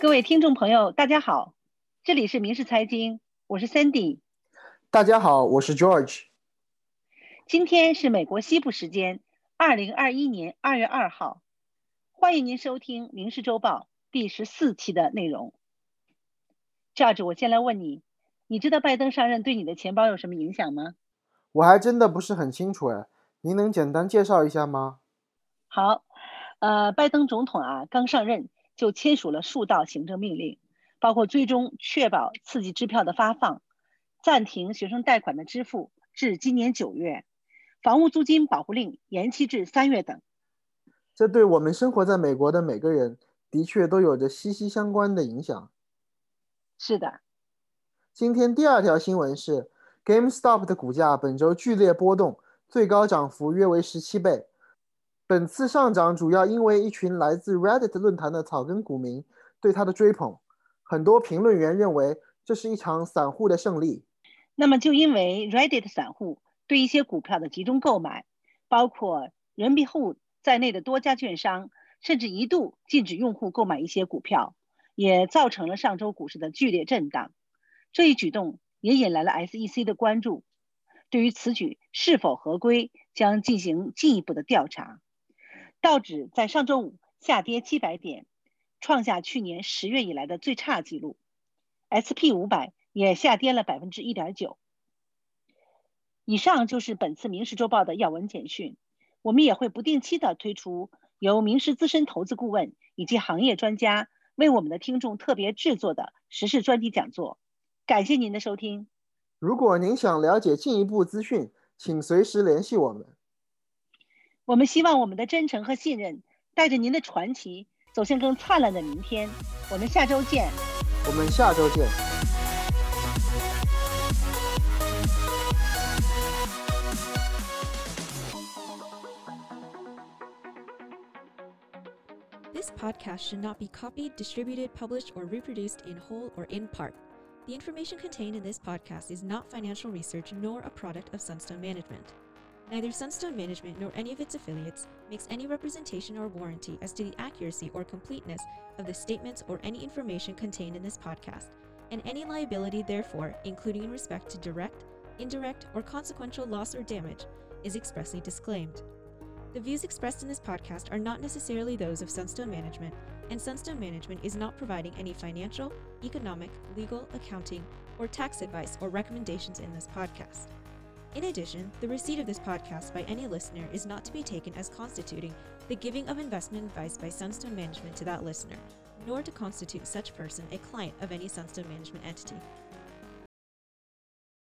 各位听众朋友，大家好，这里是民事财经，我是 Sandy。大家好，我是 George。今天是美国西部时间二零二一年二月二号，欢迎您收听《民事周报》第十四期的内容。George，我先来问你，你知道拜登上任对你的钱包有什么影响吗？我还真的不是很清楚哎，您能简单介绍一下吗？好，呃，拜登总统啊刚上任。就签署了数道行政命令，包括最终、确保刺激支票的发放，暂停学生贷款的支付至今年九月，房屋租金保护令延期至三月等。这对我们生活在美国的每个人的确都有着息息相关的影响。是的，今天第二条新闻是，GameStop 的股价本周剧烈波动，最高涨幅约为十七倍。本次上涨主要因为一群来自 Reddit 论坛的草根股民对它的追捧。很多评论员认为这是一场散户的胜利。那么，就因为 Reddit 散户对一些股票的集中购买，包括人民币户在内的多家券商甚至一度禁止用户购买一些股票，也造成了上周股市的剧烈震荡。这一举动也引来了 SEC 的关注，对于此举是否合规将进行进一步的调查。道指在上周五下跌七百点，创下去年十月以来的最差纪录。SP 五百也下跌了百分之一点九。以上就是本次《民事周报》的要闻简讯。我们也会不定期的推出由民事资深投资顾问以及行业专家为我们的听众特别制作的时事专题讲座。感谢您的收听。如果您想了解进一步资讯，请随时联系我们。我们希望我们的真诚和信任带着您的传奇走向更灿烂的明天。我们下周见。我们下周见。This podcast should not be copied, distributed, published, or reproduced in whole or in part. The information contained in this podcast is not financial research nor a product of Sunstone Management. Neither Sunstone Management nor any of its affiliates makes any representation or warranty as to the accuracy or completeness of the statements or any information contained in this podcast, and any liability, therefore, including in respect to direct, indirect, or consequential loss or damage, is expressly disclaimed. The views expressed in this podcast are not necessarily those of Sunstone Management, and Sunstone Management is not providing any financial, economic, legal, accounting, or tax advice or recommendations in this podcast. In addition, the receipt of this podcast by any listener is not to be taken as constituting the giving of investment advice by Sunstone Management to that listener, nor to constitute such person a client of any Sunstone Management entity.